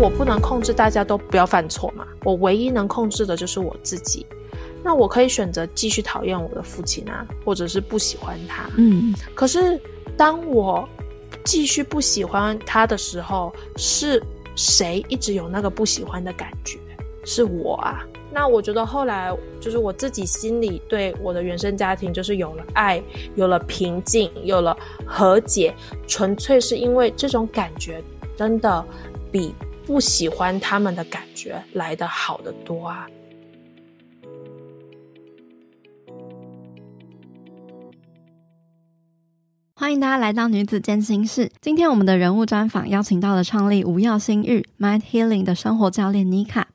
我不能控制大家都不要犯错嘛，我唯一能控制的就是我自己。那我可以选择继续讨厌我的父亲啊，或者是不喜欢他。嗯，可是当我继续不喜欢他的时候，是谁一直有那个不喜欢的感觉？是我啊。那我觉得后来就是我自己心里对我的原生家庭就是有了爱，有了平静，有了和解，纯粹是因为这种感觉真的比不喜欢他们的感觉来得好得多啊。欢迎大家来到女子健心室。今天我们的人物专访邀请到了创立无药心愈 Mind Healing 的生活教练妮卡。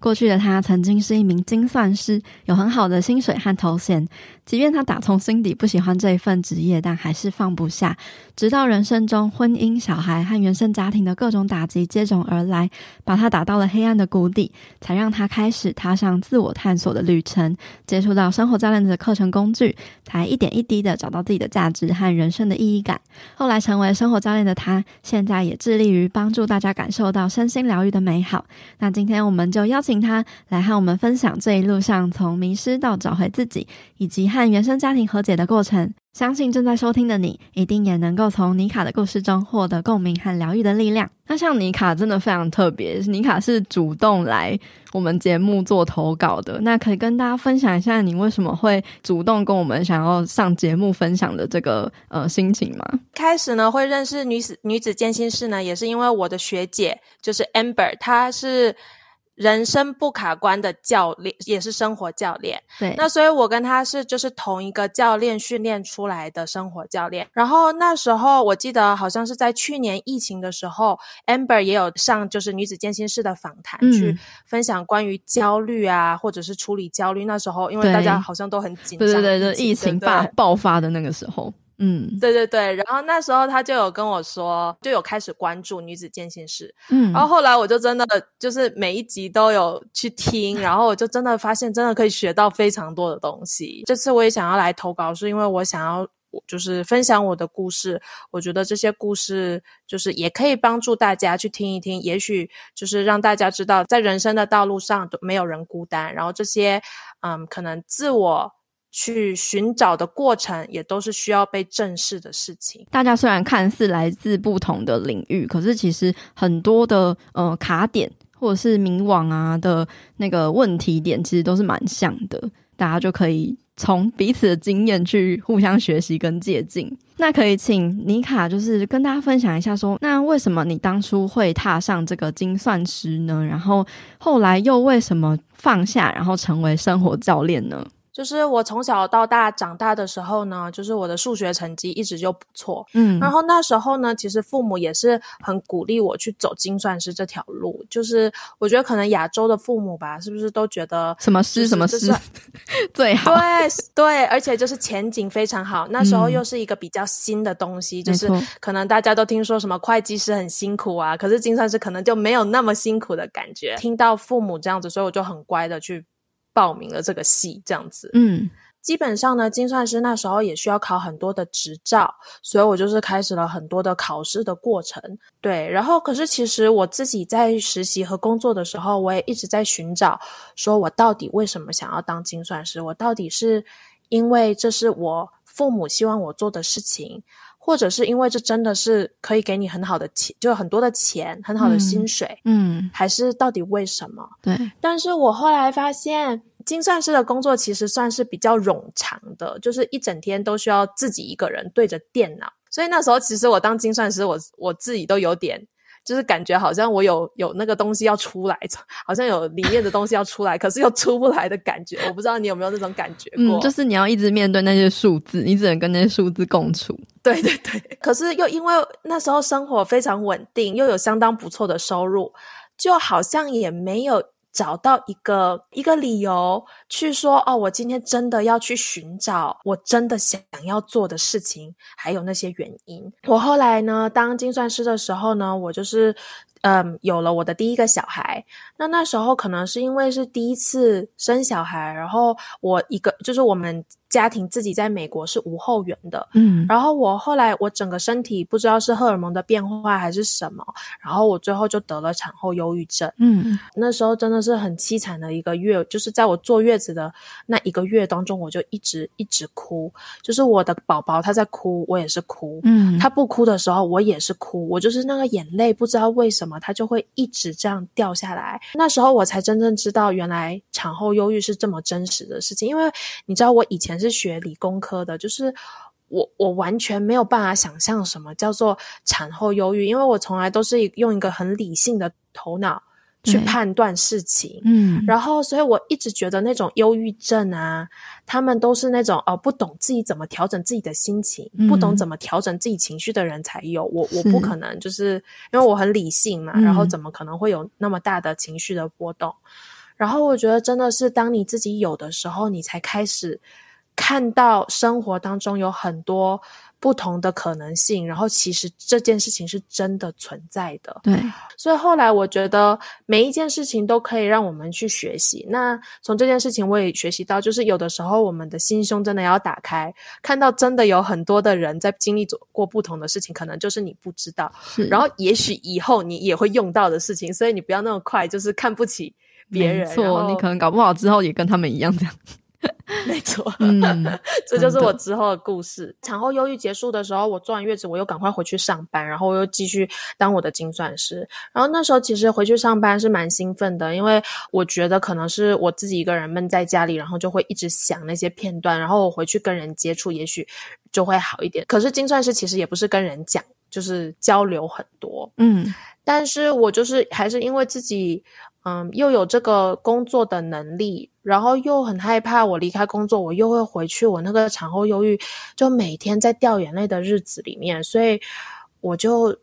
过去的她曾经是一名精算师，有很好的薪水和头衔。即便他打从心底不喜欢这一份职业，但还是放不下。直到人生中婚姻、小孩和原生家庭的各种打击接踵而来，把他打到了黑暗的谷底，才让他开始踏上自我探索的旅程。接触到生活教练的课程工具，才一点一滴的找到自己的价值和人生的意义感。后来成为生活教练的他，现在也致力于帮助大家感受到身心疗愈的美好。那今天我们就邀请他来和我们分享这一路上从迷失到找回自己，以及和原生家庭和解的过程。相信正在收听的你，一定也能够从妮卡的故事中获得共鸣和疗愈的力量。那像妮卡真的非常特别，妮卡是主动来我们节目做投稿的。那可以跟大家分享一下，你为什么会主动跟我们想要上节目分享的这个呃心情吗？开始呢，会认识女子女子健心室呢，也是因为我的学姐就是 Amber，她是。人生不卡关的教练，也是生活教练。对，那所以我跟他是就是同一个教练训练出来的生活教练。然后那时候我记得好像是在去年疫情的时候，Amber 也有上就是女子健心室的访谈，嗯、去分享关于焦虑啊，或者是处理焦虑。那时候因为大家好像都很紧张，对对对，就疫情爆爆发的那个时候。嗯，对对对，然后那时候他就有跟我说，就有开始关注女子健心室，嗯，然后后来我就真的就是每一集都有去听，然后我就真的发现真的可以学到非常多的东西。这次我也想要来投稿，是因为我想要就是分享我的故事，我觉得这些故事就是也可以帮助大家去听一听，也许就是让大家知道，在人生的道路上都没有人孤单，然后这些嗯，可能自我。去寻找的过程，也都是需要被正视的事情。大家虽然看似来自不同的领域，可是其实很多的呃卡点或者是迷惘啊的那个问题点，其实都是蛮像的。大家就可以从彼此的经验去互相学习跟借鉴。那可以请妮卡就是跟大家分享一下说，说那为什么你当初会踏上这个精算师呢？然后后来又为什么放下，然后成为生活教练呢？就是我从小到大长大的时候呢，就是我的数学成绩一直就不错，嗯，然后那时候呢，其实父母也是很鼓励我去走精算师这条路。就是我觉得可能亚洲的父母吧，是不是都觉得什么师什么师最好？对对，而且就是前景非常好。那时候又是一个比较新的东西，嗯，就是可能大家都听说什么会计师很辛苦啊，可是精算师可能就没有那么辛苦的感觉。听到父母这样子，所以我就很乖的去。报名了这个系，这样子，嗯，基本上呢，精算师那时候也需要考很多的执照，所以我就是开始了很多的考试的过程，对，然后可是其实我自己在实习和工作的时候，我也一直在寻找，说我到底为什么想要当精算师？我到底是因为这是我父母希望我做的事情，或者是因为这真的是可以给你很好的钱，就很多的钱，很好的薪水，嗯，嗯，还是到底为什么？对。但是我后来发现，精算师的工作其实算是比较冗长的，就是一整天都需要自己一个人对着电脑，所以那时候其实我当精算师，我我自己都有点。就是感觉好像我有有那个东西要出来，好像有里面的东西要出来，可是又出不来的感觉。我不知道你有没有那种感觉过？嗯，就是你要一直面对那些数字，你只能跟那些数字共处。对对对。可是又因为那时候生活非常稳定，又有相当不错的收入，就好像也没有。找到一个一个理由去说哦，我今天真的要去寻找我真的想要做的事情，还有那些原因。我后来呢，当精算师的时候呢，我就是嗯，有了我的第一个小孩。那那时候可能是因为是第一次生小孩，然后我一个就是我们。家庭自己在美国是无后援的，嗯，然后我后来我整个身体不知道是荷尔蒙的变化还是什么，然后我最后就得了产后忧郁症，嗯，那时候真的是很凄惨的一个月，就是在我坐月子的那一个月当中，我就一直一直哭，就是我的宝宝他在哭，我也是哭，嗯，他不哭的时候我也是哭，我就是那个眼泪不知道为什么他就会一直这样掉下来，那时候我才真正知道原来产后忧郁是这么真实的事情，因为你知道我以前是。学理工科的，就是我我完全没有办法想象什么叫做产后忧郁，因为我从来都是用一个很理性的头脑去判断事情，嗯，然后所以我一直觉得那种忧郁症啊，他们都是那种哦不懂自己怎么调整自己的心情，嗯、不懂怎么调整自己情绪的人才有，我我不可能，就是因为我很理性嘛，嗯、然后怎么可能会有那么大的情绪的波动？然后我觉得真的是当你自己有的时候，你才开始。看到生活当中有很多不同的可能性，然后其实这件事情是真的存在的。对，所以后来我觉得每一件事情都可以让我们去学习。那从这件事情我也学习到，就是有的时候我们的心胸真的要打开，看到真的有很多的人在经历过不同的事情，可能就是你不知道，然后也许以后你也会用到的事情，所以你不要那么快就是看不起别人。没错，你可能搞不好之后也跟他们一样这样。没错，嗯，这就是我之后的故事。产后忧郁结束的时候，我坐完月子，我又赶快回去上班，然后我又继续当我的精算师。然后那时候其实回去上班是蛮兴奋的，因为我觉得可能是我自己一个人闷在家里，然后就会一直想那些片段，然后我回去跟人接触，也许就会好一点。可是精算师其实也不是跟人讲，就是交流很多，嗯，但是我就是还是因为自己。嗯，又有这个工作的能力，然后又很害怕我离开工作，我又会回去我那个产后忧郁，就每天在掉眼泪的日子里面，所以我就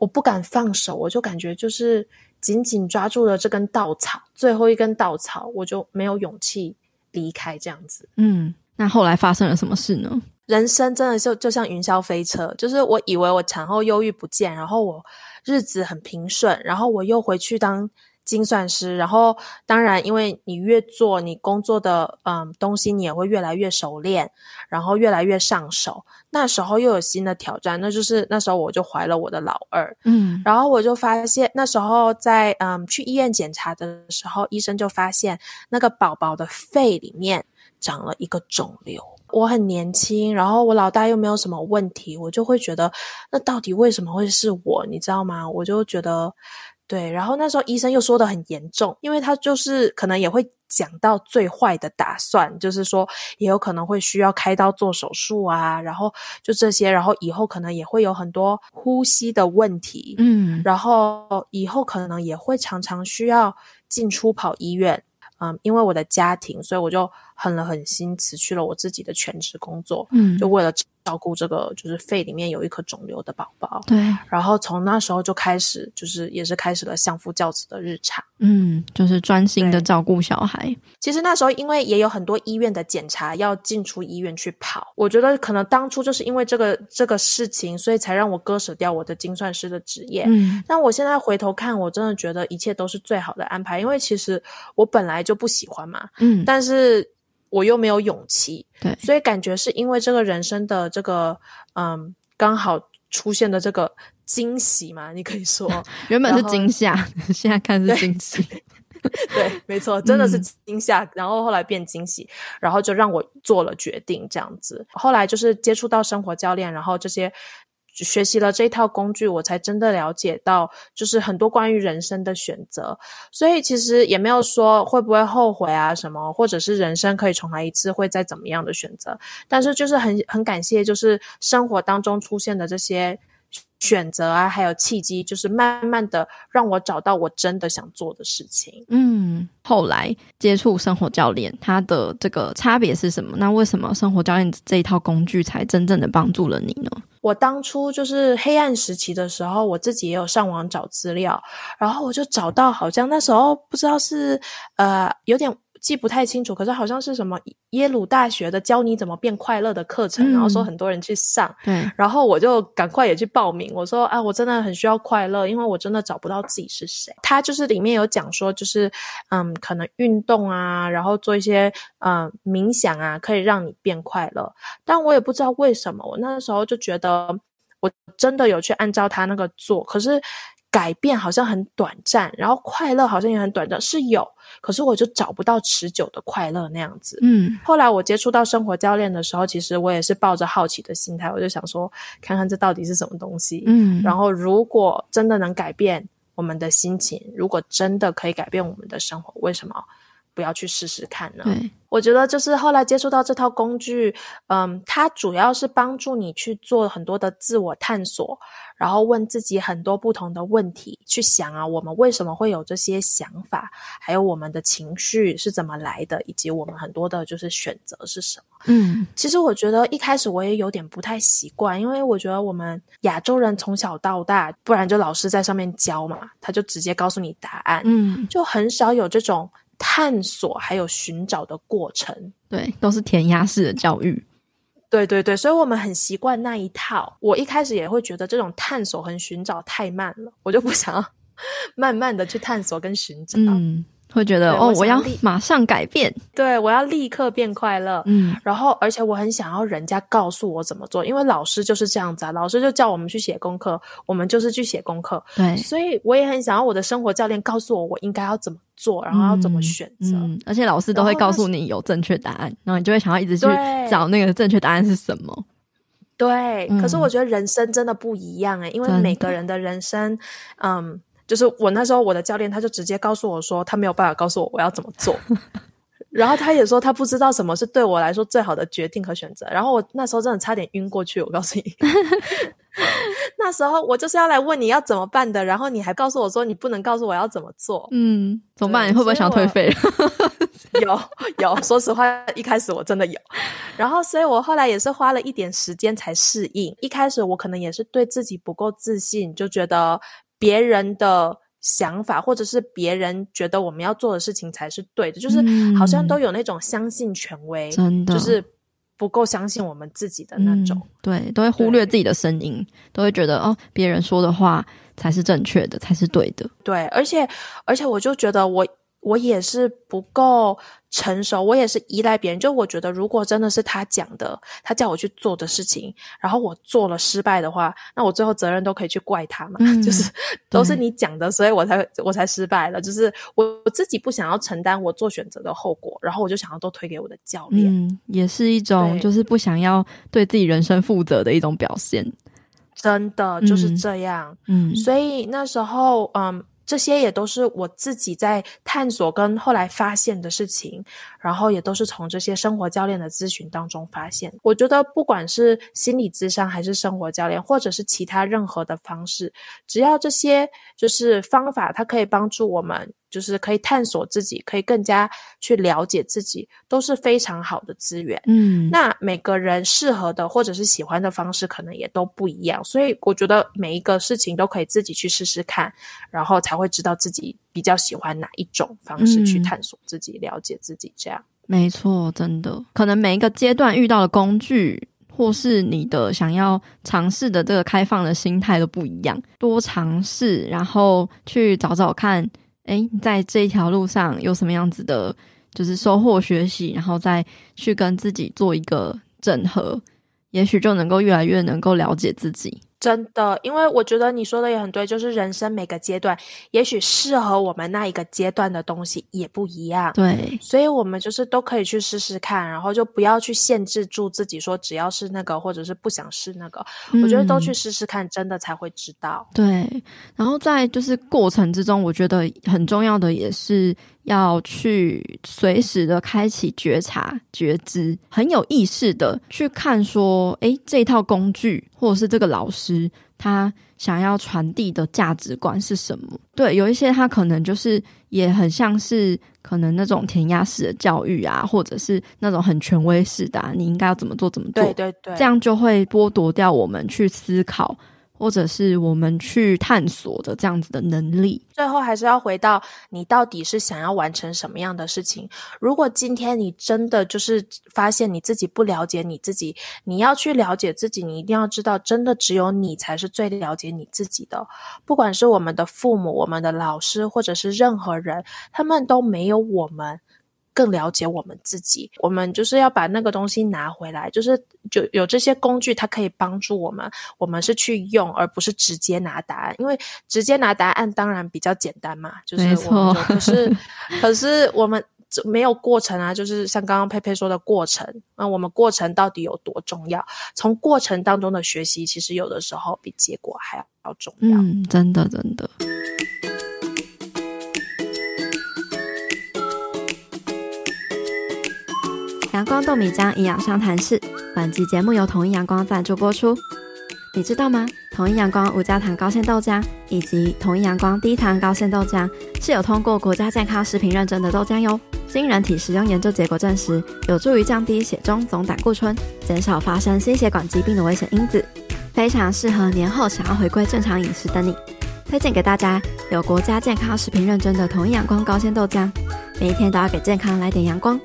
我不敢放手，我就感觉就是紧紧抓住了这根稻草，最后一根稻草，我就没有勇气离开这样子。嗯，那后来发生了什么事呢？人生真的就就像云霄飞车，就是我以为我产后忧郁不见，然后我日子很平顺，然后我又回去当。精算师，然后当然，因为你越做，你工作的嗯东西，你也会越来越熟练，然后越来越上手。那时候又有新的挑战，那就是那时候我就怀了我的老二，嗯，然后我就发现那时候在嗯去医院检查的时候，医生就发现那个宝宝的肺里面长了一个肿瘤。我很年轻，然后我老大又没有什么问题，我就会觉得那到底为什么会是我？你知道吗？我就觉得。对，然后那时候医生又说得很严重，因为他就是可能也会讲到最坏的打算，就是说也有可能会需要开刀做手术啊，然后就这些，然后以后可能也会有很多呼吸的问题，嗯，然后以后可能也会常常需要进出跑医院，嗯，因为我的家庭，所以我就狠了狠心辞去了我自己的全职工作，嗯，就为了。照顾这个就是肺里面有一颗肿瘤的宝宝，对。然后从那时候就开始，就是也是开始了相夫教子的日常，嗯，就是专心的照顾小孩。其实那时候因为也有很多医院的检查要进出医院去跑，我觉得可能当初就是因为这个这个事情，所以才让我割舍掉我的精算师的职业。嗯，但我现在回头看，我真的觉得一切都是最好的安排，因为其实我本来就不喜欢嘛，嗯，但是。我又没有勇气，对，所以感觉是因为这个人生的这个，嗯，刚好出现的这个惊喜嘛，你可以说，原本是惊吓，现在看是惊喜，对，对，没错，真的是惊吓，嗯、然后后来变惊喜，然后就让我做了决定，这样子，后来就是接触到生活教练，然后这些。学习了这套工具，我才真的了解到，就是很多关于人生的选择。所以其实也没有说会不会后悔啊什么，或者是人生可以重来一次，会再怎么样的选择。但是就是很很感谢，就是生活当中出现的这些选择啊，还有契机，就是慢慢的让我找到我真的想做的事情。嗯，后来接触生活教练，它的这个差别是什么？那为什么生活教练这一套工具才真正的帮助了你呢？我当初就是黑暗时期的时候，我自己也有上网找资料，然后我就找到，好像那时候不知道是呃有点记不太清楚，可是好像是什么耶鲁大学的教你怎么变快乐的课程，嗯、然后说很多人去上，对，然后我就赶快也去报名。我说啊，我真的很需要快乐，因为我真的找不到自己是谁。他就是里面有讲说，就是嗯，可能运动啊，然后做一些嗯冥想啊，可以让你变快乐。但我也不知道为什么，我那个时候就觉得我真的有去按照他那个做，可是。改变好像很短暂，然后快乐好像也很短暂，是有，可是我就找不到持久的快乐那样子。嗯，后来我接触到生活教练的时候，其实我也是抱着好奇的心态，我就想说，看看这到底是什么东西。嗯，然后如果真的能改变我们的心情，如果真的可以改变我们的生活，为什么不要去试试看呢？对，我觉得就是后来接触到这套工具，嗯，它主要是帮助你去做很多的自我探索。然后问自己很多不同的问题，去想啊，我们为什么会有这些想法，还有我们的情绪是怎么来的，以及我们很多的就是选择是什么。嗯，其实我觉得一开始我也有点不太习惯，因为我觉得我们亚洲人从小到大，不然就老师在上面教嘛，他就直接告诉你答案，嗯，就很少有这种探索还有寻找的过程。对，都是填鸭式的教育。对对对，所以我们很习惯那一套。我一开始也会觉得这种探索和寻找太慢了，我就不想要 慢慢的去探索跟寻找。嗯。会觉得哦，我要马上改变，对，我要立刻变快乐。嗯，然后而且我很想要人家告诉我怎么做，因为老师就是这样子啊，老师就叫我们去写功课，我们就是去写功课。对，所以我也很想要我的生活教练告诉我我应该要怎么做，然后要怎么选择。嗯，而且老师都会告诉你有正确答案，然后，你就会想要一直去找那个正确答案是什么。对，嗯，可是我觉得人生真的不一样诶，因为每个人的人生，嗯。就是我那时候，我的教练他就直接告诉我说，他没有办法告诉我我要怎么做，然后他也说他不知道什么是对我来说最好的决定和选择。然后我那时候真的差点晕过去，我告诉你，那时候我就是要来问你要怎么办的，然后你还告诉我说你不能告诉我要怎么做，嗯，怎么办？你会不会想退费？有有，说实话，一开始我真的有，然后所以我后来也是花了一点时间才适应。一开始我可能也是对自己不够自信，就觉得。别人的想法，或者是别人觉得我们要做的事情才是对的，就是好像都有那种相信权威，真的。就是不够相信我们自己的那种，嗯、对，都会忽略自己的声音，都会觉得哦，别人说的话才是正确的，才是对的，对，而且而且我就觉得我我也是不够。成熟，我也是依赖别人。就我觉得，如果真的是他讲的，他叫我去做的事情，然后我做了失败的话，那我最后责任都可以去怪他嘛。嗯、就是都是你讲的，所以我才我才失败了。就是我我自己不想要承担我做选择的后果，然后我就想要都推给我的教练。嗯，也是一种就是不想要对自己人生负责的一种表现。真的就是这样。嗯，嗯，所以那时候，嗯。这些也都是我自己在探索跟后来发现的事情，然后也都是从这些生活教练的咨询当中发现。我觉得不管是心理咨商还是生活教练，或者是其他任何的方式，只要这些就是方法，它可以帮助我们。就是可以探索自己，可以更加去了解自己，都是非常好的资源。嗯，那每个人适合的或者是喜欢的方式，可能也都不一样。所以我觉得每一个事情都可以自己去试试看，然后才会知道自己比较喜欢哪一种方式去探索自己、嗯、了解自己。这样没错，真的，可能每一个阶段遇到的工具，或是你的想要尝试的这个开放的心态都不一样。多尝试，然后去找找看。哎，在这一条路上有什么样子的，就是收获学习，然后再去跟自己做一个整合，也许就能够越来越能够了解自己。真的，因为我觉得你说的也很对，就是人生每个阶段，也许适合我们那一个阶段的东西也不一样。对，所以我们就是都可以去试试看，然后就不要去限制住自己，说只要是那个，或者是不想试那个。嗯，我觉得都去试试看，真的才会知道。对，然后在就是过程之中，我觉得很重要的也是。要去随时的开启觉察、觉知，很有意识的去看说，诶，这套工具或者是这个老师，他想要传递的价值观是什么？对，有一些他可能就是也很像是可能那种填鸭式的教育啊，或者是那种很权威式的啊，你应该要怎么做怎么做？对对对，这样就会剥夺掉我们去思考或者是我们去探索的这样子的能力。最后还是要回到你到底是想要完成什么样的事情。如果今天你真的就是发现你自己不了解你自己，你要去了解自己，你一定要知道，真的只有你才是最了解你自己的。不管是我们的父母、我们的老师，或者是任何人，他们都没有我们。更了解我们自己，我们就是要把那个东西拿回来，就是就有这些工具，它可以帮助我们。我们是去用，而不是直接拿答案，因为直接拿答案当然比较简单嘛，就是我们就可是 可是我们没有过程啊，就是像刚刚佩佩说的过程，那我们过程到底有多重要？从过程当中的学习，其实有的时候比结果还要重要。嗯，真的，真的。阳光豆米浆营养商谈室，本集节目由统一阳光赞助播出。你知道吗？统一阳光无加糖高纤豆浆以及统一阳光低糖高纤豆浆是有通过国家健康食品认证的豆浆哟。经人体使用研究结果证实，有助于降低血中总胆固醇，减少发生心血管疾病的危险因子，非常适合年后想要回归正常饮食的你。推荐给大家有国家健康食品认证的统一阳光高纤豆浆，每一天都要给健康来点阳光。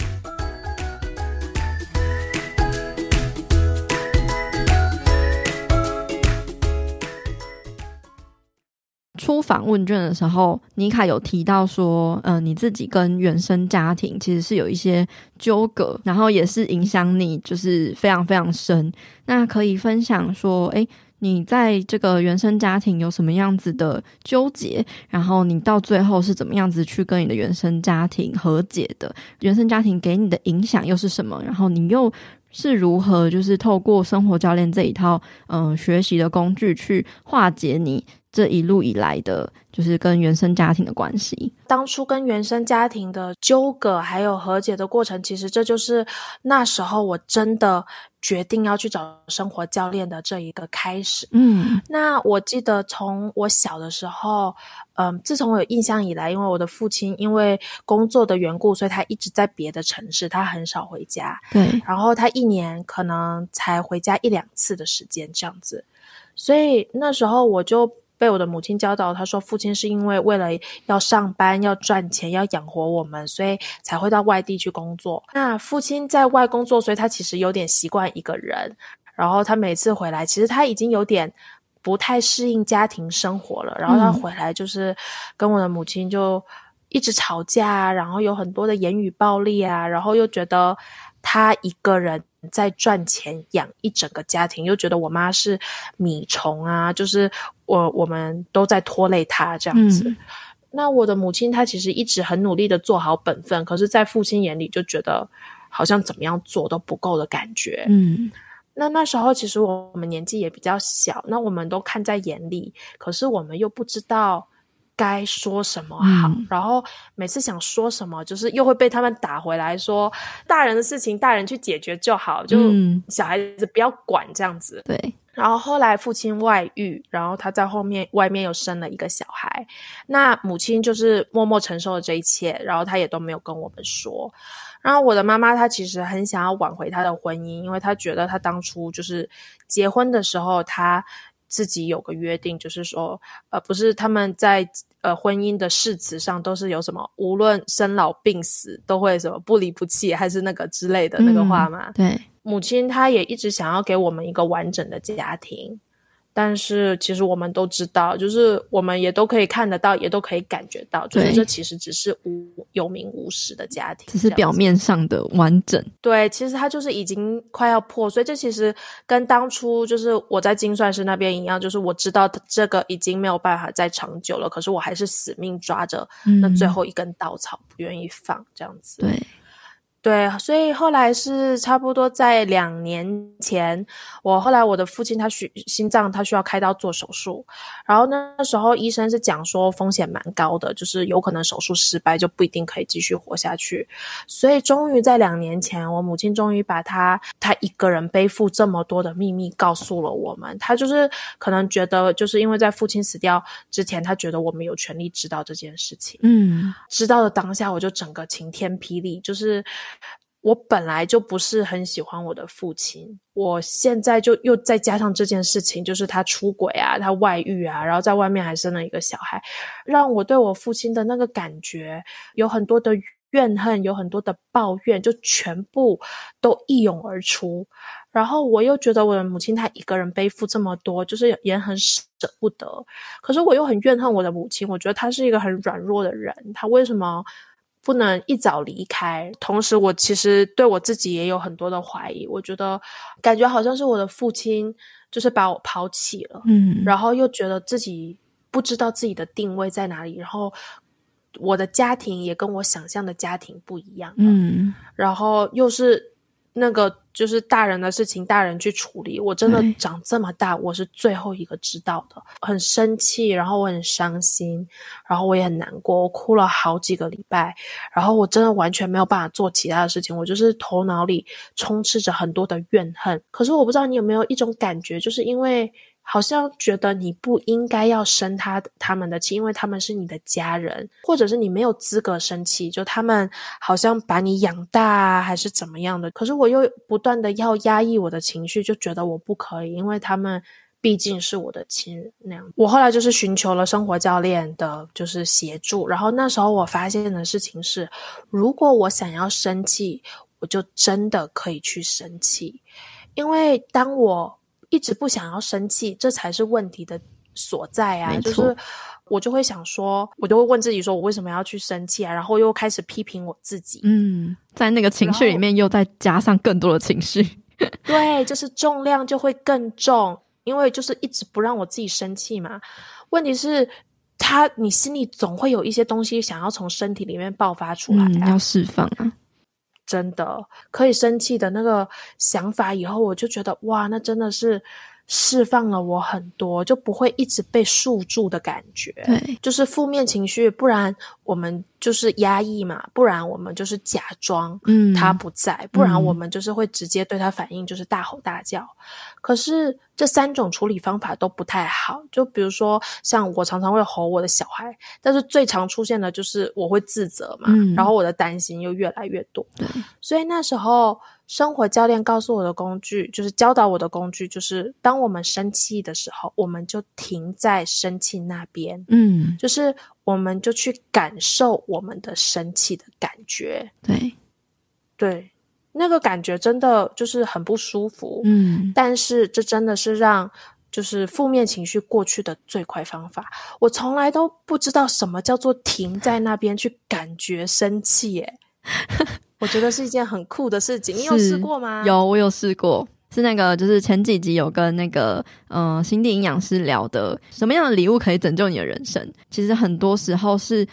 出访问卷的时候，妮卡有提到说，嗯、你自己跟原生家庭其实是有一些纠葛，然后也是影响你，就是非常非常深。那可以分享说，诶，你在这个原生家庭有什么样子的纠结？然后你到最后是怎么样子去跟你的原生家庭和解的？原生家庭给你的影响又是什么？然后你又是如何就是透过生活教练这一套，嗯、学习的工具去化解你？这一路以来的，就是跟原生家庭的关系。当初跟原生家庭的纠葛还有和解的过程，其实这就是那时候我真的决定要去找生活教练的这一个开始。嗯，那我记得从我小的时候，嗯，自从我有印象以来，因为我的父亲因为工作的缘故，所以他一直在别的城市，他很少回家。对，然后他一年可能才回家一两次的时间这样子，所以那时候我就。被我的母亲教导，她说父亲是因为为了要上班、要赚钱、要养活我们，所以才会到外地去工作。那父亲在外工作，所以他其实有点习惯一个人。然后他每次回来，其实他已经有点不太适应家庭生活了。然后他回来就是跟我的母亲就一直吵架，然后有很多的言语暴力啊，然后又觉得他一个人。在赚钱养一整个家庭，又觉得我妈是米虫啊，就是我我们都在拖累他这样子。嗯。那我的母亲她其实一直很努力的做好本分，可是，在父亲眼里就觉得好像怎么样做都不够的感觉。嗯，那那时候其实我们年纪也比较小，那我们都看在眼里，可是我们又不知道。该说什么好，嗯，然后每次想说什么，就是又会被他们打回来说，大人的事情大人去解决就好，就小孩子不要管这样子。嗯，对。然后后来父亲外遇，然后他在后面外面又生了一个小孩，那母亲就是默默承受了这一切，然后他也都没有跟我们说。然后我的妈妈她其实很想要挽回她的婚姻，因为她觉得她当初就是结婚的时候，她自己有个约定，就是说，呃，不是他们在。呃，婚姻的誓词上都是有什么，无论生老病死都会什么不离不弃，还是那个之类的那个话吗？嗯，对，母亲她也一直想要给我们一个完整的家庭。但是其实我们都知道，就是我们也都可以看得到，也都可以感觉到，就是这其实只是无有名无实的家庭，只是表面上的完整。对，其实它就是已经快要破碎。这其实跟当初就是我在精算师那边一样，就是我知道这个已经没有办法再长久了，可是我还是死命抓着那最后一根稻草，不愿意放，这样子。对。对，所以后来是差不多在两年前，我后来我的父亲他需心脏他需要开刀做手术，然后那时候医生是讲说风险蛮高的，就是有可能手术失败就不一定可以继续活下去，所以终于在两年前，我母亲终于把他他一个人背负这么多的秘密告诉了我们，他就是可能觉得就是因为在父亲死掉之前，他觉得我们有权利知道这件事情，嗯，知道的当下我就整个晴天霹雳，就是。我本来就不是很喜欢我的父亲，我现在就又再加上这件事情，就是他出轨啊，他外遇啊，然后在外面还生了一个小孩，让我对我父亲的那个感觉有很多的怨恨，有很多的抱怨，就全部都一涌而出。然后我又觉得我的母亲她一个人背负这么多，就是也很舍不得。可是我又很怨恨我的母亲，我觉得她是一个很软弱的人，她为什么？不能一早离开，同时我其实对我自己也有很多的怀疑。我觉得感觉好像是我的父亲就是把我抛弃了，嗯，然后又觉得自己不知道自己的定位在哪里，然后我的家庭也跟我想象的家庭不一样，嗯，然后又是那个。就是大人的事情，大人去处理。我真的长这么大，我是最后一个知道的，很生气，然后我很伤心，然后我也很难过，我哭了好几个礼拜，然后我真的完全没有办法做其他的事情，我就是头脑里充斥着很多的怨恨。可是我不知道你有没有一种感觉，就是因为。好像觉得你不应该要生他他们的气，因为他们是你的家人，或者是你没有资格生气，就他们好像把你养大啊，还是怎么样的。可是我又不断的要压抑我的情绪，就觉得我不可以，因为他们毕竟是我的亲人那样。我后来就是寻求了生活教练的，就是协助。然后那时候我发现的事情是，如果我想要生气，我就真的可以去生气，因为当我。一直不想要生气，这才是问题的所在啊！就是我就会想说，我就会问自己说，我为什么要去生气啊？然后又开始批评我自己。嗯，在那个情绪里面又再加上更多的情绪，对，就是重量就会更重，因为就是一直不让我自己生气嘛。问题是，他你心里总会有一些东西想要从身体里面爆发出来啊，嗯，要释放啊。真的可以生气的那个想法，以后我就觉得哇，那真的是释放了我很多，就不会一直被束住的感觉。对，就是负面情绪，不然我们就是压抑嘛，不然我们就是假装，嗯，他不在，嗯，不然我们就是会直接对他反应，就是大吼大叫。可是这三种处理方法都不太好，就比如说像我常常会吼我的小孩，但是最常出现的就是我会自责嘛，嗯、然后我的担心又越来越多。对，所以那时候生活教练告诉我的工具，就是教导我的工具，就是当我们生气的时候，我们就停在生气那边，嗯，就是我们就去感受我们的生气的感觉。对，对。那个感觉真的就是很不舒服，嗯，但是这真的是让就是负面情绪过去的最快方法。我从来都不知道什么叫做停在那边去感觉生气，耶，我觉得是一件很酷的事情。你有试过吗？有，我有试过。是那个，就是前几集有跟那个嗯、呃、心地营养师聊的，什么样的礼物可以拯救你的人生？其实很多时候是。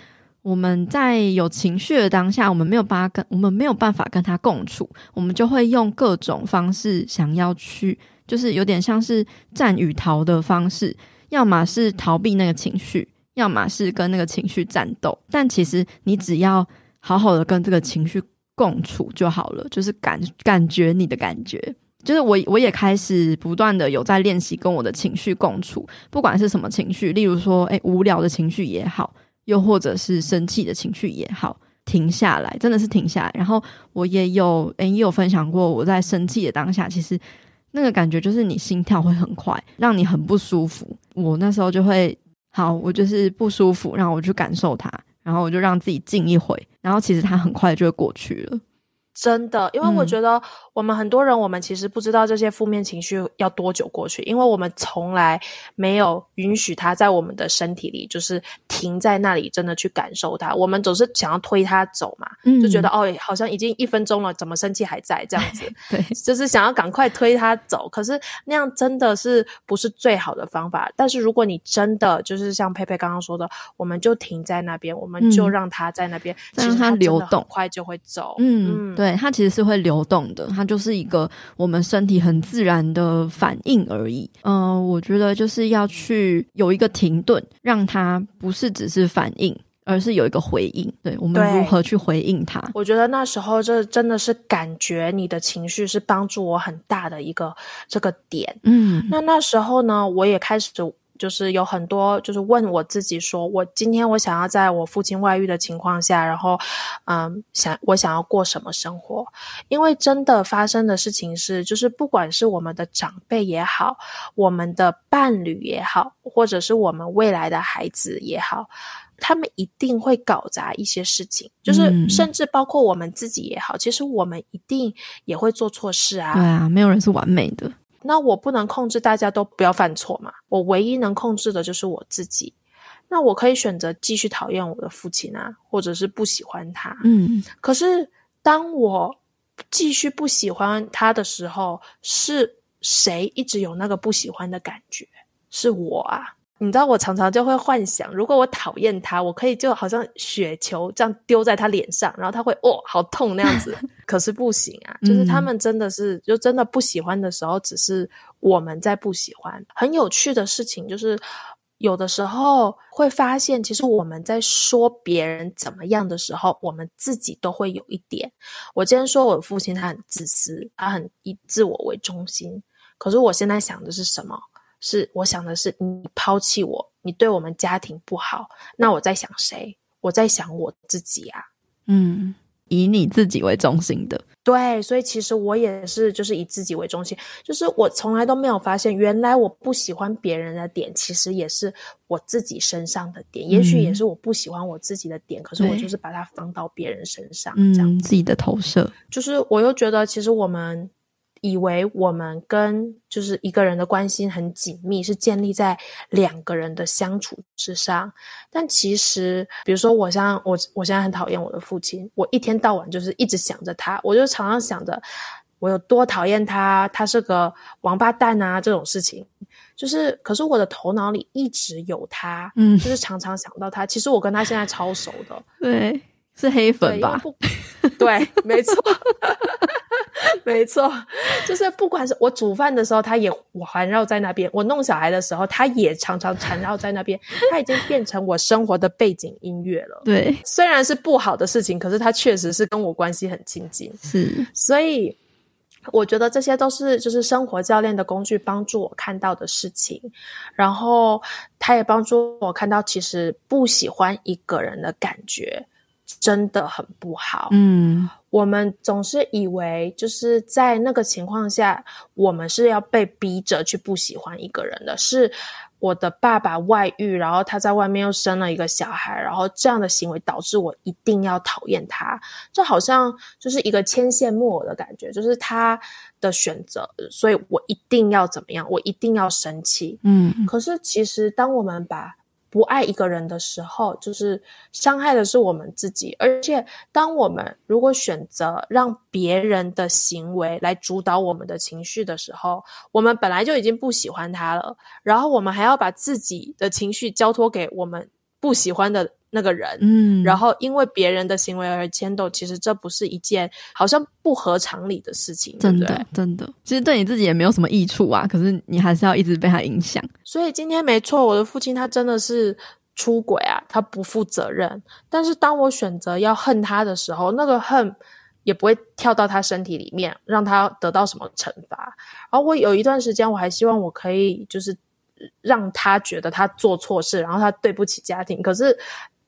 我们在有情绪的当下，我们没有办法跟我们没有办法跟他共处，我们就会用各种方式想要去，就是有点像是战与逃的方式，要么是逃避那个情绪，要么是跟那个情绪战斗。但其实你只要好好的跟这个情绪共处就好了，就是感感觉你的感觉，就是我我也开始不断的有在练习跟我的情绪共处，不管是什么情绪，例如说，诶，无聊的情绪也好。又或者是生气的情绪也好，停下来，真的是停下来。然后我也有，诶，也有分享过，我在生气的当下，其实那个感觉就是你心跳会很快，让你很不舒服。我那时候就会，好，我就是不舒服，然后我去感受它，然后我就让自己静一会，然后其实它很快就会过去了。真的，因为我觉得我们很多人，我们其实不知道这些负面情绪要多久过去，因为我们从来没有允许它在我们的身体里，就是停在那里，真的去感受它。我们总是想要推它走嘛，嗯、就觉得哦，好像已经一分钟了，怎么生气还在这样子？对，就是想要赶快推它走。可是那样真的是不是最好的方法？但是如果你真的就是像佩佩刚刚说的，我们就停在那边，我们就让它在那边，其实、它流动，快就会走。嗯，嗯对。对，它其实是会流动的，它就是一个我们身体很自然的反应而已。嗯、呃，我觉得就是要去有一个停顿，让它不是只是反应，而是有一个回应。对，我们如何去回应它？我觉得那时候这真的是感觉你的情绪是帮助我很大的一个这个点。嗯，那那时候呢，我也开始。就是有很多，就是问我自己说，我今天我想要在我父亲外遇的情况下，然后，嗯，想我想要过什么生活？因为真的发生的事情是，就是不管是我们的长辈也好，我们的伴侣也好，或者是我们未来的孩子也好，他们一定会搞砸一些事情，就是甚至包括我们自己也好，其实我们一定也会做错事啊。对啊，没有人是完美的。那我不能控制大家都不要犯错嘛，我唯一能控制的就是我自己。那我可以选择继续讨厌我的父亲啊，或者是不喜欢他。嗯，可是当我继续不喜欢他的时候，是谁一直有那个不喜欢的感觉？是我啊。你知道我常常就会幻想，如果我讨厌他，我可以就好像雪球这样丢在他脸上，然后他会哦，好痛那样子。可是不行啊，就是他们真的是就真的不喜欢的时候，只是我们在不喜欢。很有趣的事情就是，有的时候会发现，其实我们在说别人怎么样的时候，我们自己都会有一点。我今天说我父亲他很自私，他很以自我为中心，可是我现在想的是什么？是我想的是你抛弃我，你对我们家庭不好，那我在想谁？我在想我自己啊。嗯，以你自己为中心的。对，所以其实我也是，就是以自己为中心，就是我从来都没有发现，原来我不喜欢别人的点，其实也是我自己身上的点，嗯、也许也是我不喜欢我自己的点，可是我就是把它放到别人身上，这样、嗯、自己的投射。就是我又觉得，其实我们。以为我们跟就是一个人的关系很紧密，是建立在两个人的相处之上。但其实，比如说我像我，我现在很讨厌我的父亲，我一天到晚就是一直想着他，我就常常想着我有多讨厌他，他是个王八蛋啊这种事情。就是，可是我的头脑里一直有他，嗯，就是常常想到他。其实我跟他现在超熟的，对，是黑粉吧？对，没错。没错，就是不管是我煮饭的时候，他也环绕在那边；我弄小孩的时候，他也常常缠绕在那边。他已经变成我生活的背景音乐了。对，虽然是不好的事情，可是他确实是跟我关系很亲近。是，所以我觉得这些都是就是生活教练的工具，帮助我看到的事情。然后他也帮助我看到，其实不喜欢一个人的感觉。真的很不好。嗯，我们总是以为就是在那个情况下，我们是要被逼着去不喜欢一个人的。是我的爸爸外遇，然后他在外面又生了一个小孩，然后这样的行为导致我一定要讨厌他。就好像就是一个牵线木偶的感觉，就是他的选择，所以我一定要怎么样，我一定要生气。嗯，可是其实当我们把不爱一个人的时候，就是伤害的是我们自己。而且，当我们如果选择让别人的行为来主导我们的情绪的时候，我们本来就已经不喜欢他了，然后我们还要把自己的情绪交托给我们不喜欢的那个人，嗯，然后因为别人的行为而牵动，其实这不是一件好像不合常理的事情，真的，对不对？真的，其实对你自己也没有什么益处啊，可是你还是要一直被他影响。所以今天没错，我的父亲他真的是出轨啊，他不负责任。但是当我选择要恨他的时候，那个恨也不会跳到他身体里面，让他得到什么惩罚。然后我有一段时间，我还希望我可以就是让他觉得他做错事，然后他对不起家庭，可是。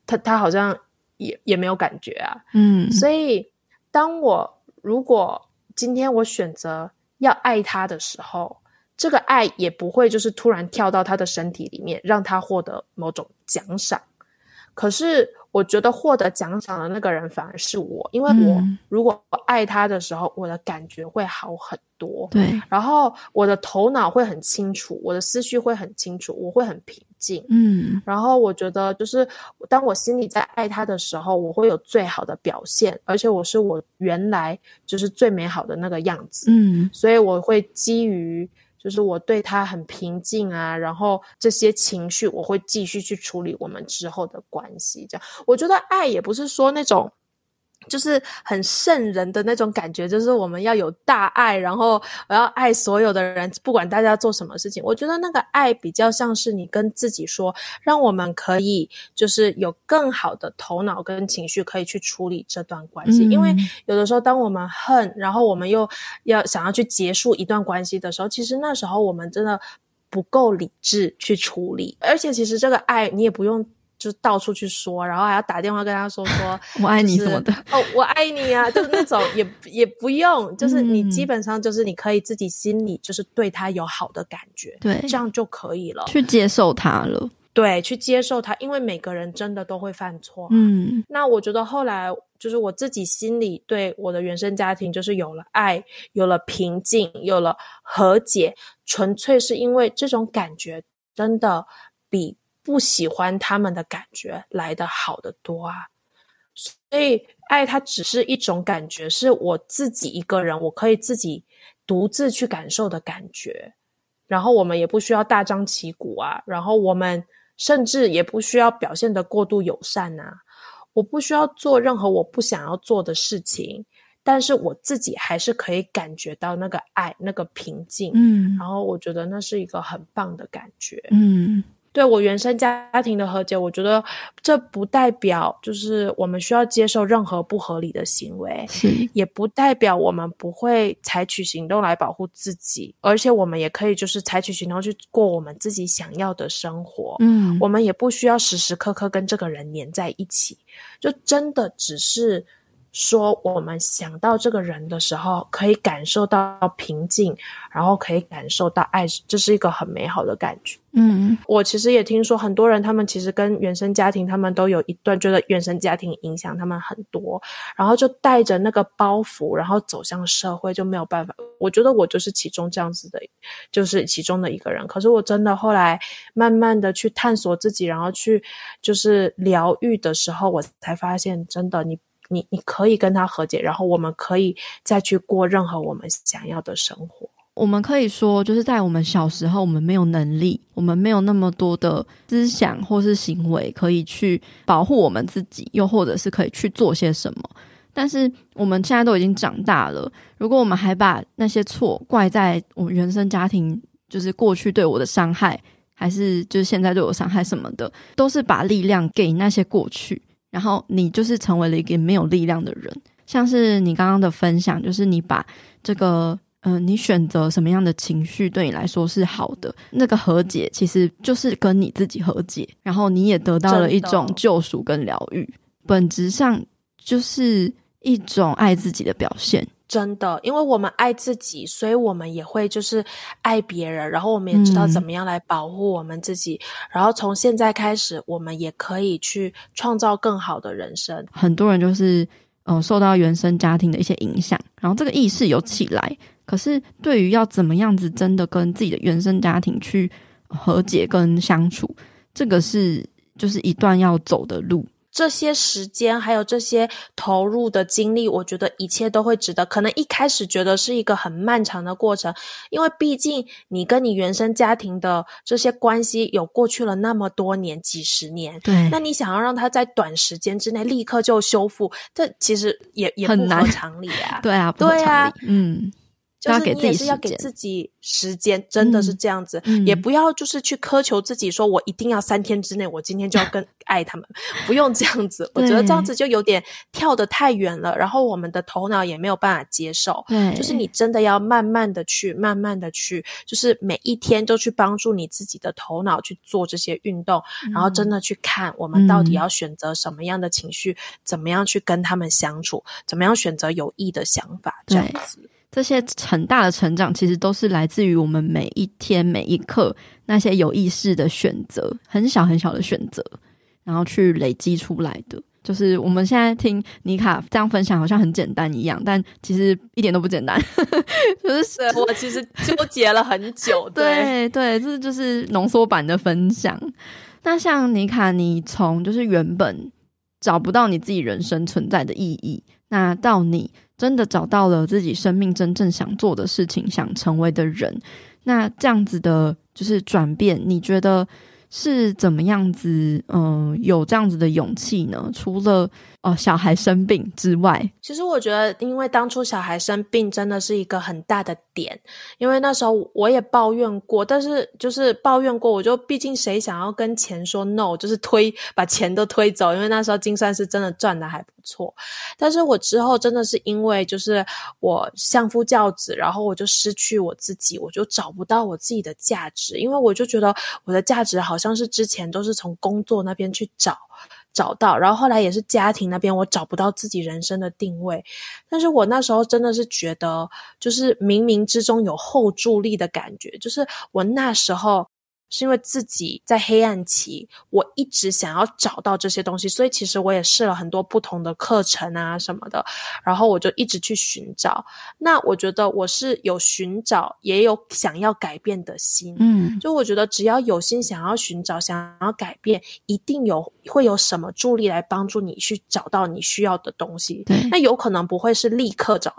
他他好像也也没有感觉啊，嗯，所以当我如果今天我选择要爱他的时候，这个爱也不会就是突然跳到他的身体里面，让他获得某种奖赏。可是我觉得获得奖赏的那个人反而是我，因为我如果爱他的时候，我的感觉会好很多，对，然后我的头脑会很清楚，我的思绪会很清楚，我会很平静。嗯，然后我觉得，就是当我心里在爱他的时候，我会有最好的表现，而且我是我原来就是最美好的那个样子。嗯，所以我会基于就是我对他很平静啊，然后这些情绪我会继续去处理我们之后的关系。这样，我觉得爱也不是说那种。就是很圣人的那种感觉，就是我们要有大爱，然后我要爱所有的人，不管大家做什么事情。我觉得那个爱比较像是你跟自己说，让我们可以就是有更好的头脑跟情绪，可以去处理这段关系。嗯。因为有的时候，当我们恨，然后我们又要想要去结束一段关系的时候，其实那时候我们真的不够理智去处理。而且其实这个爱你也不用就到处去说，然后还要打电话跟他说 说我爱你什么的。哦，我爱你啊，就是那种 也也不用，就是你基本上就是你可以自己心里就是对他有好的感觉，对，这样就可以了，去接受他了。对，去接受他，因为每个人真的都会犯错啊。嗯，那我觉得后来就是我自己心里对我的原生家庭就是有了爱，有了平静，有了和解，纯粹是因为这种感觉真的比不喜欢他们的感觉来的好得多啊。所以爱它只是一种感觉，是我自己一个人，我可以自己独自去感受的感觉。然后我们也不需要大张旗鼓啊，然后我们。甚至也不需要表现的过度友善啊，我不需要做任何我不想要做的事情，但是我自己还是可以感觉到那个爱，那个平静，嗯，然后我觉得那是一个很棒的感觉，嗯。对我原生家庭的和解，我觉得这不代表就是我们需要接受任何不合理的行为，是也不代表我们不会采取行动来保护自己，而且我们也可以就是采取行动去过我们自己想要的生活。嗯，我们也不需要时时刻刻跟这个人黏在一起，就真的只是。说我们想到这个人的时候，可以感受到平静，然后可以感受到爱，这是一个很美好的感觉。嗯，我其实也听说很多人，他们其实跟原生家庭，他们都有一段觉得原生家庭影响他们很多，然后就带着那个包袱，然后走向社会，就没有办法。我觉得我就是其中这样子的，就是其中的一个人。可是我真的后来慢慢的去探索自己，然后去就是疗愈的时候，我才发现，真的你。你你可以跟他和解，然后我们可以再去过任何我们想要的生活。我们可以说，就是在我们小时候，我们没有能力，我们没有那么多的思想或是行为可以去保护我们自己，又或者是可以去做些什么。但是我们现在都已经长大了，如果我们还把那些错怪在我们原生家庭，就是过去对我的伤害，还是就是现在对我伤害什么的，都是把力量给那些过去。然后你就是成为了一个没有力量的人，像是你刚刚的分享，就是你把这个，嗯、你选择什么样的情绪对你来说是好的，那个和解其实就是跟你自己和解，然后你也得到了一种救赎跟疗愈，本质上就是一种爱自己的表现。真的，因为我们爱自己，所以我们也会就是爱别人，然后我们也知道怎么样来保护我们自己。嗯、然后从现在开始，我们也可以去创造更好的人生。很多人就是嗯、呃、受到原生家庭的一些影响，然后这个意识有起来，可是对于要怎么样子真的跟自己的原生家庭去和解跟相处，这个是就是一段要走的路。这些时间还有这些投入的精力，我觉得一切都会值得。可能一开始觉得是一个很漫长的过程，因为毕竟你跟你原生家庭的这些关系有过去了那么多年、几十年。对，那你想要让他在短时间之内立刻就修复，这其实也也不合常理啊。对啊，对啊，嗯。就是你也是要给自己时间，真的是这样子，也不要就是去苛求自己，说我一定要三天之内，我今天就要更 爱他们，不用这样子。我觉得这样子就有点跳得太远了，然后我们的头脑也没有办法接受。对，就是你真的要慢慢的去，慢慢的去，就是每一天都去帮助你自己的头脑去做这些运动，嗯、然后真的去看我们到底要选择什么样的情绪，嗯、怎么样去跟他们相处，怎么样选择有益的想法，这样子。这些很大的成长，其实都是来自于我们每一天每一刻那些有意识的选择，很小很小的选择，然后去累积出来的。就是我们现在听尼卡这样分享，好像很简单一样，但其实一点都不简单。就是我其实纠结了很久。对对，这就是浓缩版的分享。那像尼卡，你从就是原本找不到你自己人生存在的意义，那到你。真的找到了自己生命真正想做的事情，想成为的人，那这样子的，就是转变，你觉得是怎么样子？嗯、有这样子的勇气呢？除了哦小孩生病之外，其实我觉得，因为当初小孩生病真的是一个很大的点，因为那时候我也抱怨过，但是就是抱怨过，我就毕竟谁想要跟钱说 no，就是推把钱都推走，因为那时候精算师真的赚的还不错，但是我之后真的是因为就是我相夫教子，然后我就失去我自己，我就找不到我自己的价值，因为我就觉得我的价值好像是之前都是从工作那边去找。找到，然后后来也是家庭那边，我找不到自己人生的定位。但是我那时候真的是觉得，就是冥冥之中有后助力的感觉，就是我那时候。是因为自己在黑暗期，我一直想要找到这些东西，所以其实我也试了很多不同的课程啊什么的，然后我就一直去寻找。那我觉得我是有寻找，也有想要改变的心。嗯，就我觉得只要有心想要寻找、想要改变，一定有会有什么助力来帮助你去找到你需要的东西。对，那有可能不会是立刻找。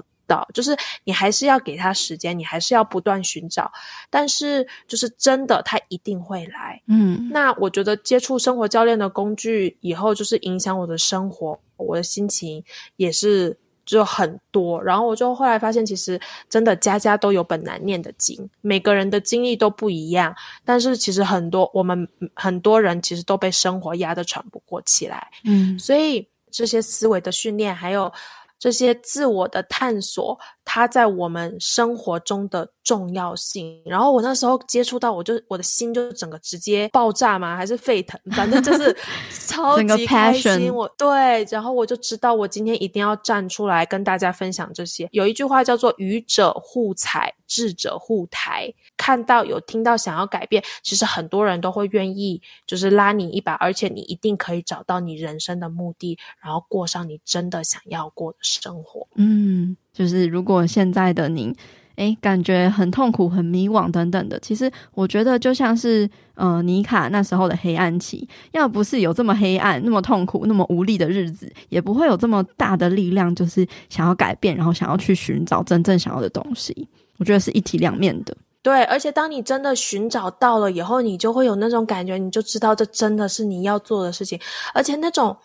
就是你还是要给他时间，你还是要不断寻找，但是就是真的，他一定会来。嗯，那我觉得接触生活教练的工具以后，就是影响我的生活，我的心情也是就很多。然后我就后来发现，其实真的家家都有本难念的经，每个人的经历都不一样，但是其实很多我们很多人其实都被生活压得喘不过气来。嗯，所以这些思维的训练还有。这些自我的探索，它在我们生活中的重要性。然后我那时候接触到，我就我的心就整个直接爆炸嘛，还是沸腾，反正就是 超级开心。我对，然后我就知道，我今天一定要站出来跟大家分享这些。有一句话叫做“愚者互踩，智者互抬”。看到有听到想要改变，其实很多人都会愿意，就是拉你一把，而且你一定可以找到你人生的目的，然后过上你真的想要过的生活。嗯，就是如果现在的你，诶，感觉很痛苦、很迷惘等等的，其实我觉得就像是呃妮卡那时候的黑暗期，要不是有这么黑暗、那么痛苦、那么无力的日子，也不会有这么大的力量，就是想要改变，然后想要去寻找真正想要的东西。我觉得是一体两面的。对，而且当你真的寻找到了以后，你就会有那种感觉，你就知道这真的是你要做的事情。而且那种，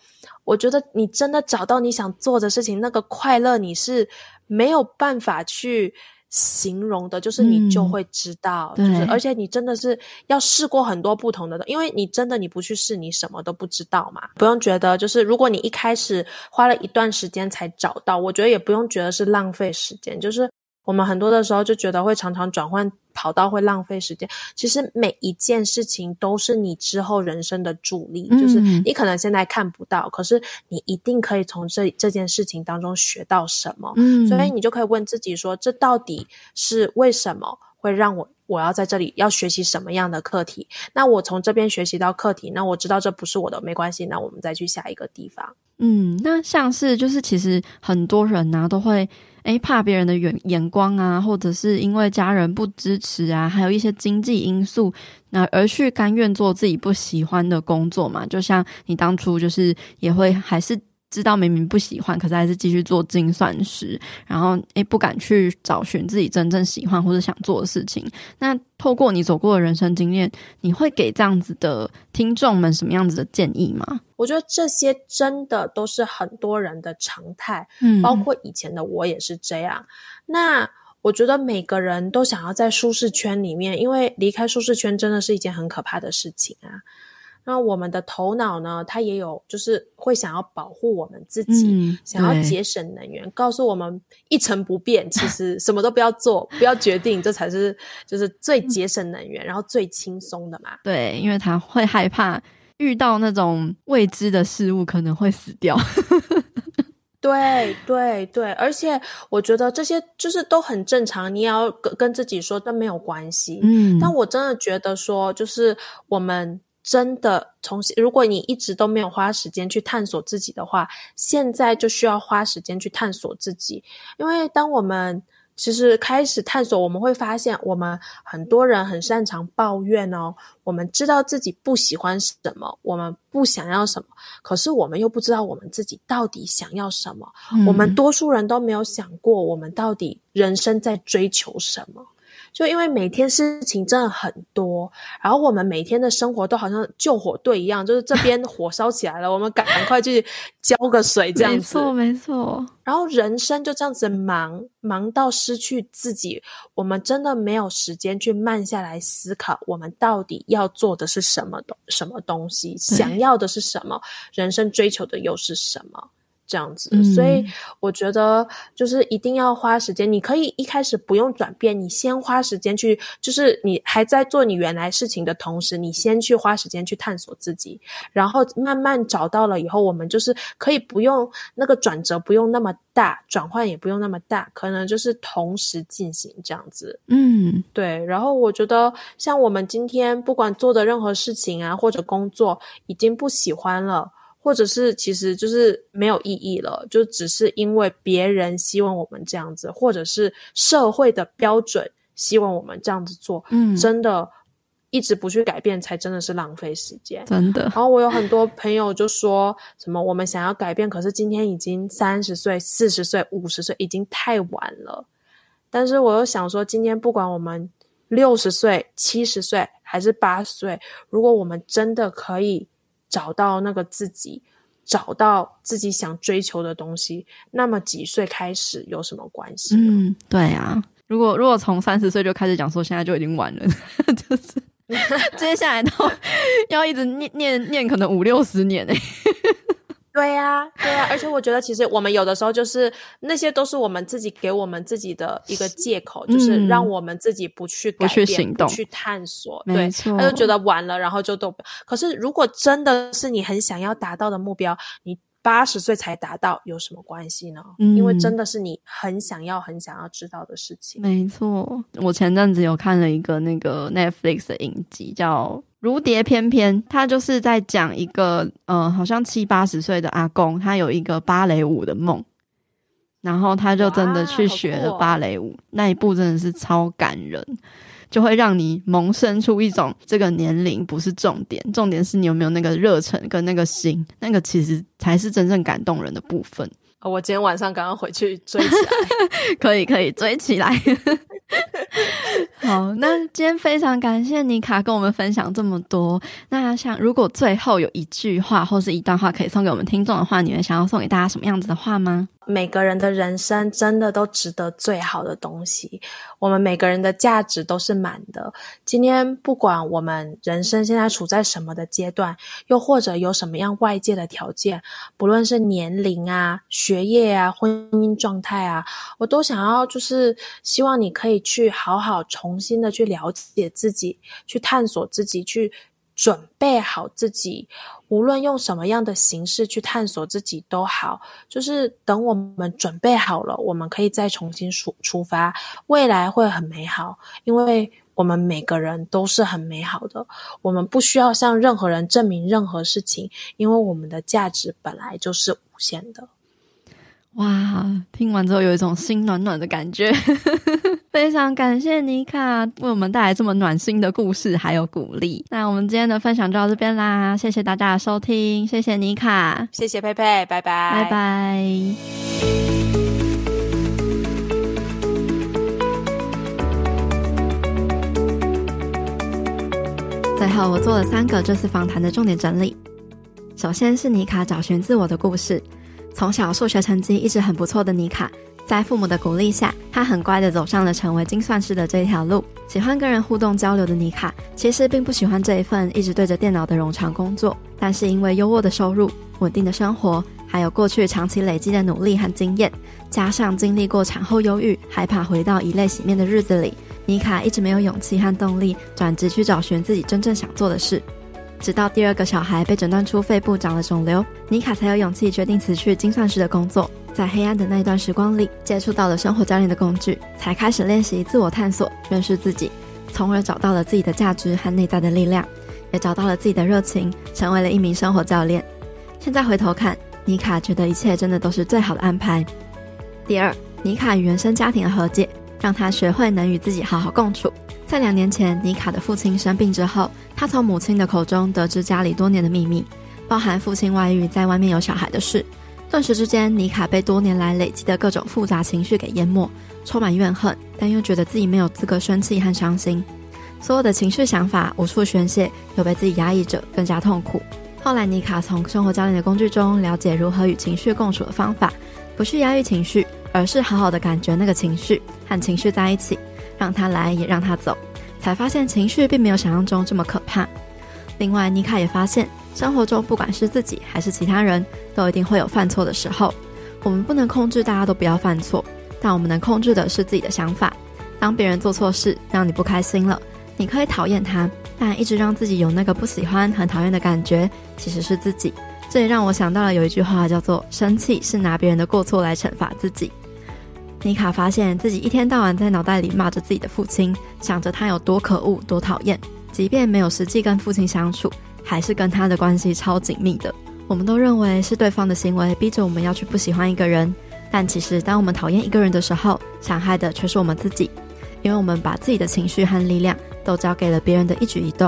我觉得你真的找到你想做的事情，那个快乐你是没有办法去形容的，就是你就会知道，嗯、就是而且你真的是要试过很多不同的，因为你真的你不去试，你什么都不知道嘛。不用觉得，就是如果你一开始花了一段时间才找到，我觉得也不用觉得是浪费时间，就是。我们很多的时候就觉得会常常转换跑道会浪费时间，其实每一件事情都是你之后人生的助力，嗯、就是你可能现在看不到，可是你一定可以从这这件事情当中学到什么。嗯，所以你就可以问自己说，这到底是为什么会让我我要在这里要学习什么样的课题？那我从这边学习到课题，那我知道这不是我的，没关系，那我们再去下一个地方。嗯，那像是就是其实很多人呢、啊、都会。诶，怕别人的眼眼光啊，或者是因为家人不支持啊，还有一些经济因素，那而去甘愿做自己不喜欢的工作嘛？就像你当初就是也会还是。知道明明不喜欢，可是还是继续做精算师，然后诶不敢去找寻自己真正喜欢或者想做的事情。那透过你走过的人生经验，你会给这样子的听众们什么样子的建议吗？我觉得这些真的都是很多人的常态，嗯，包括以前的我也是这样。那我觉得每个人都想要在舒适圈里面，因为离开舒适圈真的是一件很可怕的事情啊。那我们的头脑呢，它也有，就是会想要保护我们自己，嗯、想要节省能源，告诉我们一成不变，其实 什么都不要做，不要决定，这才是就是最节省能源，然后最轻松的嘛。对，因为他会害怕遇到那种未知的事物，可能会死掉。对对对，而且我觉得这些就是都很正常，你也要跟跟自己说，都没有关系。嗯，但我真的觉得说，就是我们。真的，从如果你一直都没有花时间去探索自己的话，现在就需要花时间去探索自己。因为当我们其实开始探索，我们会发现，我们很多人很擅长抱怨哦。我们知道自己不喜欢什么，我们不想要什么，可是我们又不知道我们自己到底想要什么。嗯。我们多数人都没有想过，我们到底人生在追求什么。就因为每天事情真的很多，然后我们每天的生活都好像救火队一样，就是这边 火烧起来了，我们赶快去浇个水，这样子。没错，没错。然后人生就这样子忙，忙到失去自己，我们真的没有时间去慢下来思考，我们到底要做的是什么东什么东西，想要的是什么，人生追求的又是什么。这样子，所以我觉得就是一定要花时间。嗯、你可以一开始不用转变，你先花时间去，就是你还在做你原来事情的同时，你先去花时间去探索自己，然后慢慢找到了以后，我们就是可以不用那个转折，不用那么大，转换也不用那么大，可能就是同时进行这样子。嗯，对。然后我觉得，像我们今天不管做的任何事情啊，或者工作，已经不喜欢了。或者是其实就是没有意义了，就只是因为别人希望我们这样子，或者是社会的标准希望我们这样子做，嗯，真的一直不去改变，才真的是浪费时间，真的。然后我有很多朋友就说什么我们想要改变，可是今天已经三十岁、四十岁、五十岁，已经太晚了。但是我又想说，今天不管我们六十岁、七十岁还是八十岁，如果我们真的可以。找到那个自己，找到自己想追求的东西，那么几岁开始有什么关系？嗯，对啊。如果如果从三十岁就开始讲说，现在就已经晚了，就是 接下来都 要一直念念念，可能五六十年诶对呀、啊，对呀、啊，而且我觉得其实我们有的时候就是那些都是我们自己给我们自己的一个借口，嗯、就是让我们自己不去改变、不去行动、不去探索。对，他就觉得完了，然后就都。可是如果真的是你很想要达到的目标，你八十岁才达到有什么关系呢？嗯、因为真的是你很想要、很想要知道的事情。没错，我前阵子有看了一个那个 Netflix 的影集，叫。如蝶翩翩，他就是在讲一个，嗯、呃，好像七八十岁的阿公，他有一个芭蕾舞的梦，然后他就真的去学了芭蕾舞。那一部真的是超感人，就会让你萌生出一种这个年龄不是重点，重点是你有没有那个热忱跟那个心，那个其实才是真正感动人的部分。我今天晚上刚刚回去追起来，可以可以追起来。好，那今天非常感谢妮卡跟我们分享这么多。那像如果最后有一句话或是一段话可以送给我们听众的话，你们想要送给大家什么样子的话吗？每个人的人生真的都值得最好的东西。我们每个人的价值都是满的。今天不管我们人生现在处在什么的阶段，又或者有什么样外界的条件，不论是年龄啊、学业啊、婚姻状态啊，我都想要就是希望你可以去好好重新的去了解自己，去探索自己，去。准备好自己，无论用什么样的形式去探索自己都好。就是等我们准备好了，我们可以再重新出出发，未来会很美好。因为我们每个人都是很美好的，我们不需要向任何人证明任何事情，因为我们的价值本来就是无限的。哇，听完之后有一种心暖暖的感觉，非常感谢妮卡为我们带来这么暖心的故事还有鼓励。那我们今天的分享就到这边啦，谢谢大家的收听，谢谢妮卡，谢谢佩佩，拜拜，拜拜。最后，我做了三个这次访谈的重点整理，首先是妮卡找寻自我的故事。从小数学成绩一直很不错的妮卡，在父母的鼓励下，他很乖地走上了成为精算师的这条路。喜欢跟人互动交流的妮卡，其实并不喜欢这一份一直对着电脑的冗长工作，但是因为优渥的收入、稳定的生活，还有过去长期累积的努力和经验，加上经历过产后忧郁、害怕回到以泪洗面的日子里，妮卡一直没有勇气和动力转职去找寻自己真正想做的事。直到第二个小孩被诊断出肺部长了肿瘤，妮卡才有勇气决定辞去精算师的工作。在黑暗的那一段时光里，接触到了生活教练的工具，才开始练习自我探索、认识自己，从而找到了自己的价值和内在的力量，也找到了自己的热情，成为了一名生活教练。现在回头看，妮卡觉得一切真的都是最好的安排。第二，妮卡与原生家庭的和解，让她学会能与自己好好共处。在两年前，妮卡的父亲生病之后，她从母亲的口中得知家里多年的秘密，包含父亲外遇、在外面有小孩的事，顿时之间，妮卡被多年来累积的各种复杂情绪给淹没，充满怨恨，但又觉得自己没有资格生气和伤心。所有的情绪想法无处宣泄，又被自己压抑着，更加痛苦。后来，妮卡从生活教练的工具中了解如何与情绪共处的方法，不是压抑情绪，而是好好的感觉那个情绪，和情绪在一起，让他来也让他走，才发现情绪并没有想象中这么可怕。另外，妮卡也发现，生活中不管是自己还是其他人，都一定会有犯错的时候。我们不能控制大家都不要犯错，但我们能控制的是自己的想法。当别人做错事让你不开心了，你可以讨厌他，但一直让自己有那个不喜欢、很讨厌的感觉，其实是自己。这也让我想到了有一句话叫做“生气是拿别人的过错来惩罚自己”。妮卡发现自己一天到晚在脑袋里骂着自己的父亲，想着他有多可恶、多讨厌，即便没有实际跟父亲相处，还是跟他的关系超紧密的。我们都认为是对方的行为逼着我们要去不喜欢一个人，但其实当我们讨厌一个人的时候，伤害的却是我们自己，因为我们把自己的情绪和力量都交给了别人的一举一动。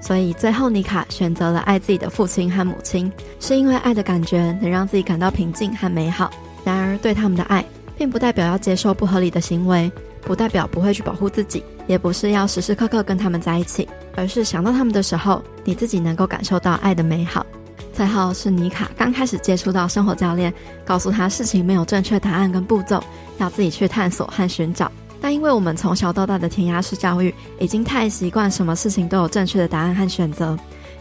所以最后，妮卡选择了爱自己的父亲和母亲，是因为爱的感觉能让自己感到平静和美好。然而，对他们的爱，并不代表要接受不合理的行为，不代表不会去保护自己，也不是要时时刻刻跟他们在一起，而是想到他们的时候，你自己能够感受到爱的美好。最后是妮卡刚开始接触到生活教练，告诉她事情没有正确答案跟步骤，要自己去探索和寻找。但因为我们从小到大的填鸭式教育，已经太习惯什么事情都有正确的答案和选择，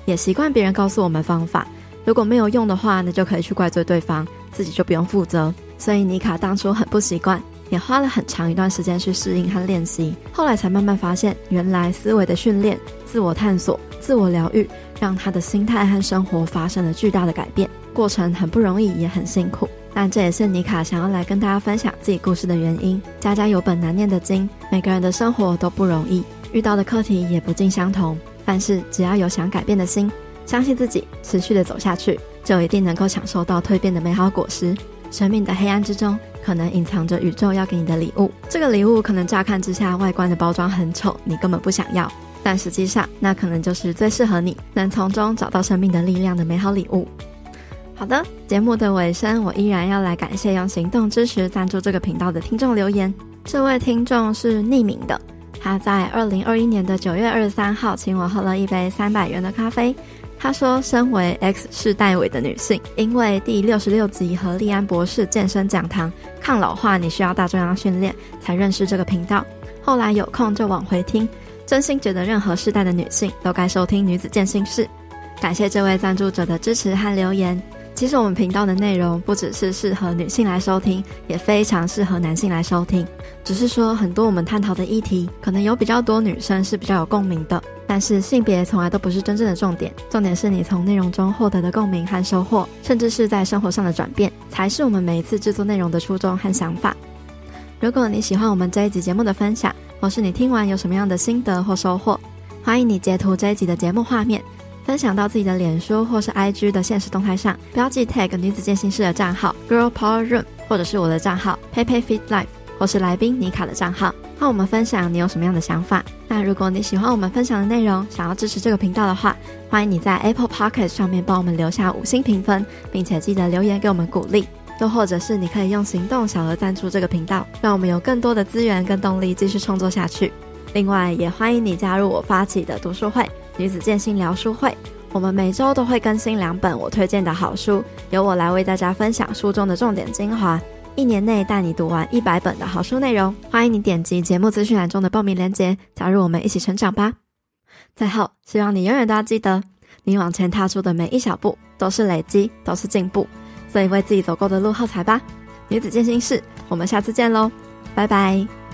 也习惯别人告诉我们方法，如果没有用的话，那就可以去怪罪对方，自己就不用负责。所以妮卡当初很不习惯，也花了很长一段时间去适应和练习，后来才慢慢发现，原来思维的训练、自我探索、自我疗愈。让他的心态和生活发生了巨大的改变，过程很不容易，也很辛苦，但这也是妮卡想要来跟大家分享自己故事的原因。家家有本难念的经，每个人的生活都不容易，遇到的课题也不尽相同。但是只要有想改变的心，相信自己，持续的走下去，就一定能够享受到蜕变的美好果实。生命的黑暗之中，可能隐藏着宇宙要给你的礼物。这个礼物可能乍看之下外观的包装很丑，你根本不想要。但实际上，那可能就是最适合你，能从中找到生命的力量的美好礼物。好的，节目的尾声，我依然要来感谢用行动支持赞助这个频道的听众留言。这位听众是匿名的，他在二零二一年的九月二十三号请我喝了一杯三百元的咖啡。他说，身为 X 世代尾的女性，因为第六十六集和利安博士健身讲堂抗老化你需要大重量训练，才认识这个频道。后来有空就往回听。真心觉得任何世代的女性都该收听《女子健心室》，感谢这位赞助者的支持和留言。其实我们频道的内容不只是适合女性来收听，也非常适合男性来收听。只是说很多我们探讨的议题，可能有比较多女生是比较有共鸣的，但是性别从来都不是真正的重点。重点是你从内容中获得的共鸣和收获，甚至是在生活上的转变，才是我们每一次制作内容的初衷和想法。如果你喜欢我们这一集节目的分享，或是你听完有什么样的心得或收获，欢迎你截图这一集的节目画面，分享到自己的脸书或是 IG 的现实动态上，标记 tag 女子健心室的账号 Girl Power Room，或者是我的账号 PeiPei Fit Life，或是来宾妮卡的账号，和我们分享你有什么样的想法。那如果你喜欢我们分享的内容，想要支持这个频道的话，欢迎你在 Apple Podcast 上面帮我们留下五星评分，并且记得留言给我们鼓励。又或者是你可以用行动小额赞助这个频道，让我们有更多的资源跟动力继续创作下去。另外，也欢迎你加入我发起的读书会——女子健心聊书会。我们每周都会更新两本我推荐的好书，由我来为大家分享书中的重点精华，一年内带你读完一百本的好书内容。欢迎你点击节目资讯栏中的报名链接，加入我们一起成长吧。最后，希望你永远都要记得，你往前踏出的每一小步都是累积，都是进步。所以为自己走过的路喝彩吧，女子健心室，我们下次见喽，拜拜。